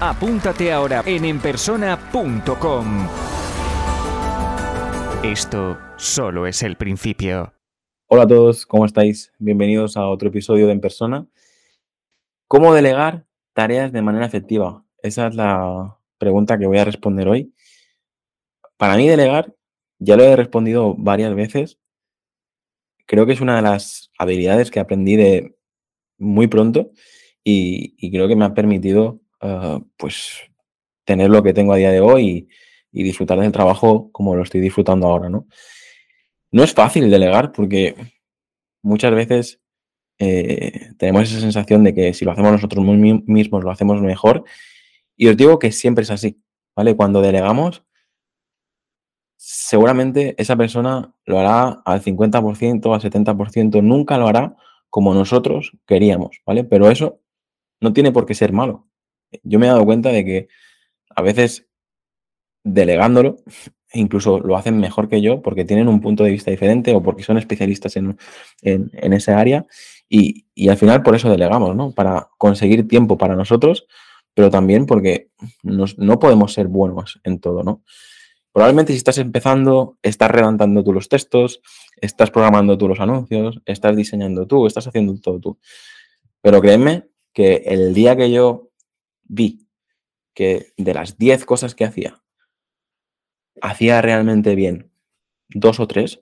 apúntate ahora en enpersona.com. Esto solo es el principio. Hola a todos, ¿cómo estáis? Bienvenidos a otro episodio de En Persona. ¿Cómo delegar tareas de manera efectiva? Esa es la pregunta que voy a responder hoy. Para mí delegar, ya lo he respondido varias veces, creo que es una de las habilidades que aprendí de muy pronto y, y creo que me ha permitido uh, pues tener lo que tengo a día de hoy y, y, disfrutar del trabajo como lo estoy disfrutando ahora, ¿no? No es fácil delegar porque muchas veces eh, tenemos esa sensación de que si lo hacemos nosotros mismos lo hacemos mejor. Y os digo que siempre es así, ¿vale? Cuando delegamos, seguramente esa persona lo hará al 50%, al 70%, nunca lo hará como nosotros queríamos, ¿vale? Pero eso no tiene por qué ser malo. Yo me he dado cuenta de que a veces delegándolo, incluso lo hacen mejor que yo porque tienen un punto de vista diferente o porque son especialistas en, en, esa área y, y, al final por eso delegamos, ¿no? Para conseguir tiempo para nosotros, pero también porque nos, no podemos ser buenos en todo, ¿no? Probablemente si estás empezando, estás redactando tú los textos, estás programando tú los anuncios, estás diseñando tú, estás haciendo todo tú. Pero créeme que el día que yo vi que de las 10 cosas que hacía, hacía realmente bien dos o tres,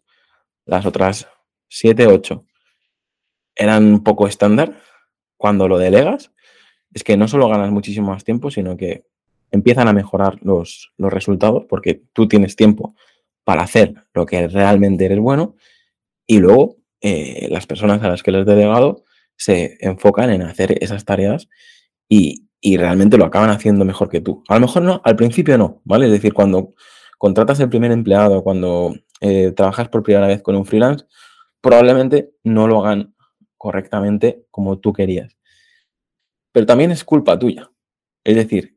las otras 7, 8 eran un poco estándar, cuando lo delegas, es que no solo ganas muchísimo más tiempo, sino que empiezan a mejorar los, los resultados porque tú tienes tiempo para hacer lo que realmente eres bueno y luego eh, las personas a las que les has delegado se enfocan en hacer esas tareas y, y, realmente lo acaban haciendo mejor que tú. A lo mejor no, al principio no, ¿vale? Es decir, cuando contratas el primer empleado, cuando eh, trabajas por primera vez con un freelance, probablemente no lo hagan correctamente como tú querías. Pero también es culpa tuya. Es decir,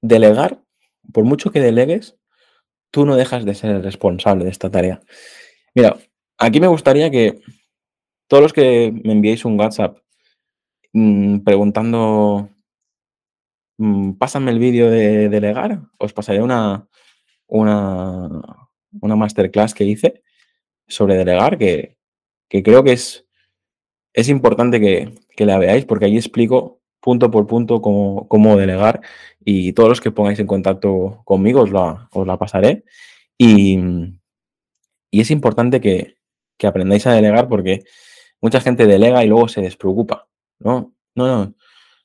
delegar, por mucho que delegues, tú no dejas de ser el responsable de esta tarea. Mira, aquí me gustaría que todos los que me enviéis un WhatsApp mmm, preguntando, mmm, pásame el vídeo de delegar, os pasaré una, una, una masterclass que hice sobre delegar, que, que creo que es, es importante que, que, la veáis porque ahí explico punto por punto cómo, cómo, delegar y todos los que pongáis en contacto conmigo os la, os la pasaré. Y, y es importante que, que, aprendáis a delegar porque mucha gente delega y luego se despreocupa. No, no, no.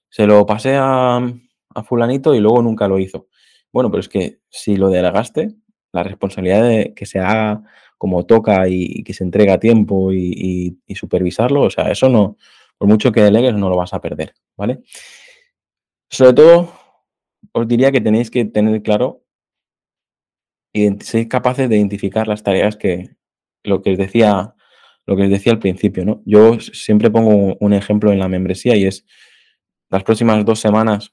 Se lo pasé a, fulanito y luego nunca lo hizo. Bueno, pero es que si lo delegaste, la responsabilidad de que se haga como toca y, que se entrega a tiempo y, y, y, supervisarlo, o sea, eso no, por mucho que delegues, no lo vas a perder, ¿vale? Sobre todo, os diría que tenéis que tener claro y ser capaces de identificar las tareas que, lo que os decía, lo que os decía al principio, ¿no? Yo siempre pongo un ejemplo en la membresía y es las próximas dos semanas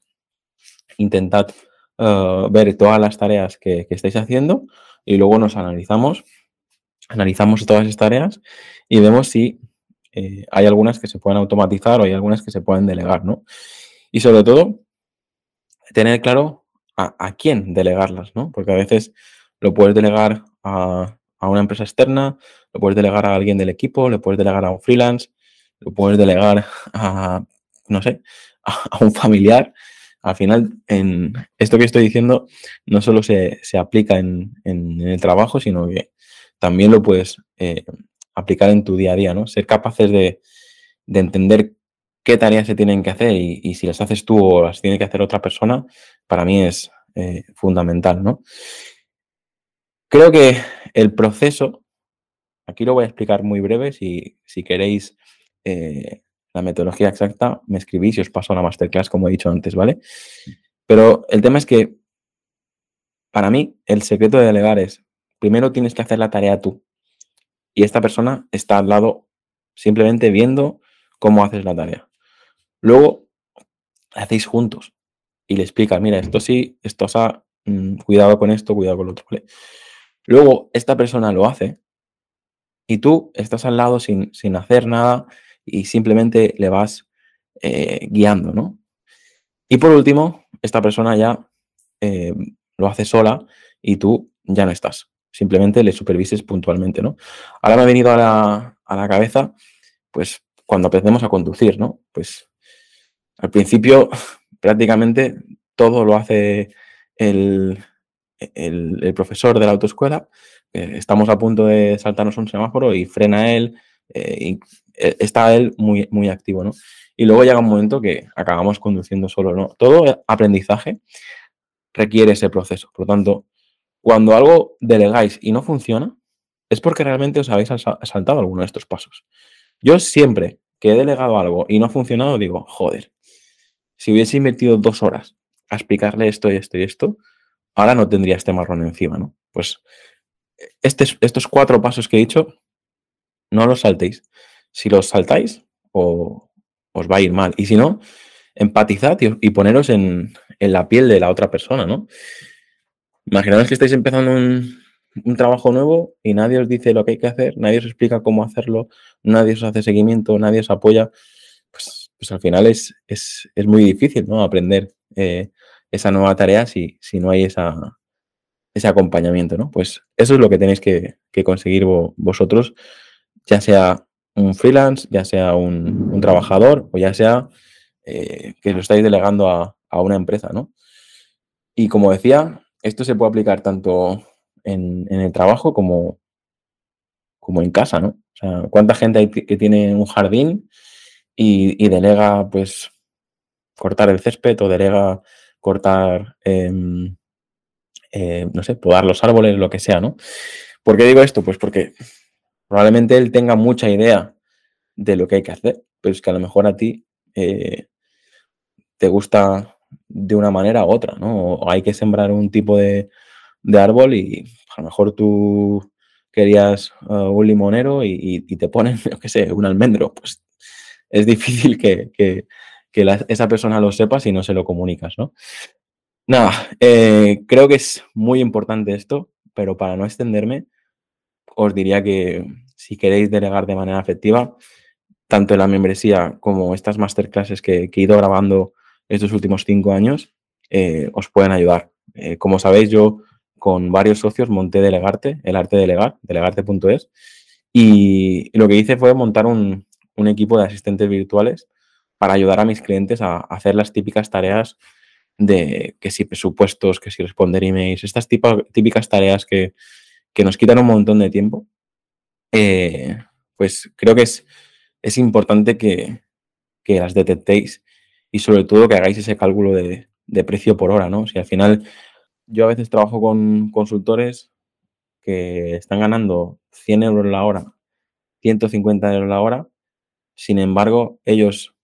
intentad uh, ver todas las tareas que, que estáis haciendo y luego nos analizamos analizamos todas esas tareas y vemos si eh, hay algunas que se pueden automatizar o hay algunas que se pueden delegar, ¿no? Y sobre todo, tener claro a, a quién delegarlas, ¿no? Porque a veces lo puedes delegar a, a, una empresa externa, lo puedes delegar a alguien del equipo, le puedes delegar a un freelance, lo puedes delegar a, no sé, a, un familiar. Al final, en esto que estoy diciendo no solo se, se aplica en, en, el trabajo, sino que también lo puedes eh, aplicar en tu día a día, ¿no? Ser capaces de, de entender qué tareas se tienen que hacer y, y, si las haces tú o las tiene que hacer otra persona, para mí es eh, fundamental, ¿no? Creo que el proceso, aquí lo voy a explicar muy breve, si, si queréis eh, la metodología exacta, me escribís y os paso la masterclass, como he dicho antes, ¿vale? Pero el tema es que para mí, el secreto de delegar es, primero tienes que hacer la tarea tú. Y esta persona está al lado simplemente viendo cómo haces la tarea. Luego, hacéis juntos y le explicas, mira, esto sí, esto ha, mm, cuidado con esto, cuidado con lo otro. Luego, esta persona lo hace y tú estás al lado sin, sin hacer nada y simplemente le vas eh, guiando, ¿no? Y por último, esta persona ya eh, lo hace sola y tú ya no estás. Simplemente le supervises puntualmente, ¿no? Ahora me ha venido a la, a la cabeza, pues, cuando aprendemos a conducir, ¿no? Pues al principio prácticamente todo lo hace el, el, profesor de la autoescuela. estamos a punto de saltarnos un semáforo y frena él, eh, eh, está él muy, muy activo, ¿no? Y luego llega un momento que acabamos conduciendo solo, ¿no? Todo aprendizaje requiere ese proceso. Por lo tanto, cuando algo delegáis y no funciona, es porque realmente os habéis saltado alguno de estos pasos. Yo siempre que he delegado algo y no ha funcionado, digo, joder, si hubiese invertido dos horas a explicarle esto y esto y esto, ahora no tendría este marrón encima, ¿no? Pues estos cuatro pasos que he dicho, no los saltéis. Si los saltáis, o, os va a ir mal. Y si no, empatizad y, poneros en, la piel de la otra persona, ¿no? Imaginaos que estáis empezando un, trabajo nuevo y nadie os dice lo que hay que hacer, nadie os explica cómo hacerlo, nadie os hace seguimiento, nadie os apoya. Pues, pues al final es, es, muy difícil, ¿no? Aprender eh, esa nueva tarea si, si no hay esa, ese acompañamiento, ¿no? Pues eso es lo que tenéis que, conseguir vosotros, ya sea un freelance, ya sea un, trabajador o ya sea eh, que lo estáis delegando a, una empresa, ¿no? Y como decía, esto se puede aplicar tanto en, el trabajo como, como en casa, ¿no? O sea, ¿cuánta gente hay que tiene un jardín y, delega, pues, cortar el césped o delega cortar, em, eh, no sé, podar los árboles, lo que sea, ¿no? ¿Por qué digo esto? Pues porque probablemente él tenga mucha idea de lo que hay que hacer, pero es que a lo mejor a ti eh, te gusta de una manera u otra, ¿no? O hay que sembrar un tipo de, árbol y a lo mejor tú querías uh, un limonero y, te ponen, yo qué sé, un almendro, pues es difícil que, esa persona lo sepa si no se lo comunicas, ¿no? Nada, eh, creo que es muy importante esto, pero para no extenderme, os diría que si queréis delegar de manera efectiva, tanto en la membresía como estas masterclasses que, he ido grabando estos últimos cinco años, eh, os pueden ayudar. Eh, como sabéis, yo con varios socios monté Delegarte, el arte de delegar, delegarte.es, y, lo que hice fue montar un, equipo de asistentes virtuales para ayudar a mis clientes a, hacer las típicas tareas de que si presupuestos, que si responder emails, estas típicas tareas que, que nos quitan un montón de tiempo, eh, pues creo que es, es importante que, las detectéis y sobre todo que hagáis ese cálculo de, precio por hora, ¿no? Si al final yo a veces trabajo con consultores que están ganando 100 euros la hora, 150 euros la hora, sin embargo, ellos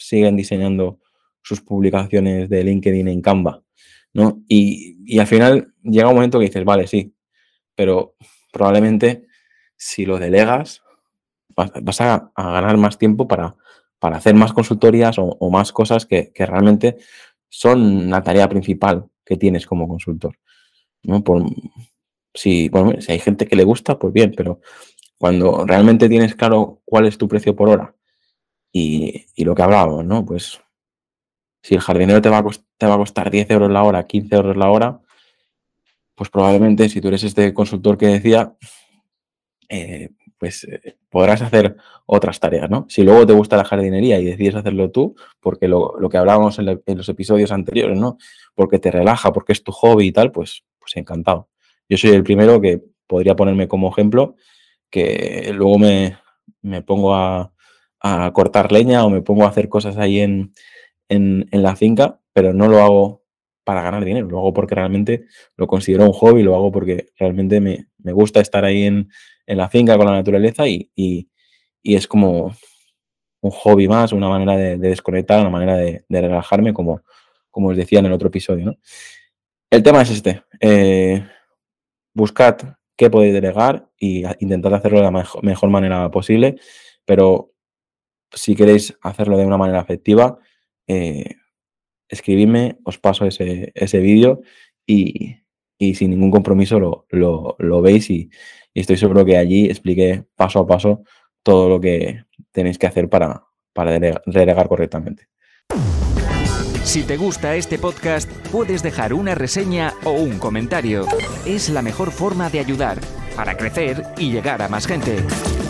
siguen diseñando sus publicaciones de LinkedIn en Canva, ¿no? Y, y, al final llega un momento que dices, vale, sí, pero probablemente si lo delegas vas, a, ganar más tiempo para, para hacer más consultorías o, más cosas que, realmente son la tarea principal que tienes como consultor. ¿no? Por, si, bueno, si hay gente que le gusta, pues bien, pero cuando realmente tienes claro cuál es tu precio por hora y, lo que hablábamos, ¿no? Pues si el jardinero te va, a te va a costar 10 euros la hora, 15 euros la hora, pues probablemente si tú eres este consultor que decía, eh, pues eh, podrás hacer otras tareas, ¿no? Si luego te gusta la jardinería y decides hacerlo tú, porque lo, que hablábamos en, los episodios anteriores, ¿no? Porque te relaja, porque es tu hobby y tal, pues, pues encantado. Yo soy el primero que podría ponerme como ejemplo, que luego me, pongo a, cortar leña o me pongo a hacer cosas ahí en, en la finca, pero no lo hago para ganar dinero, lo hago porque realmente lo considero un hobby, lo hago porque realmente me, gusta estar ahí en, la finca con la naturaleza y, es como un hobby más, una manera de, desconectar, una manera de, relajarme, como, como os decía en el otro episodio. el tema es este. Eh, buscad qué podéis delegar y intentad hacerlo de la mejor, manera posible, pero si queréis hacerlo de una manera efectiva, eh, escribidme, os paso ese, vídeo y, sin ningún compromiso lo, veis y, estoy seguro que allí expliqué paso a paso todo lo que tenéis que hacer para, para delegar correctamente. Si te gusta este podcast, puedes dejar una reseña o un comentario. Es la mejor forma de ayudar para crecer y llegar a más gente.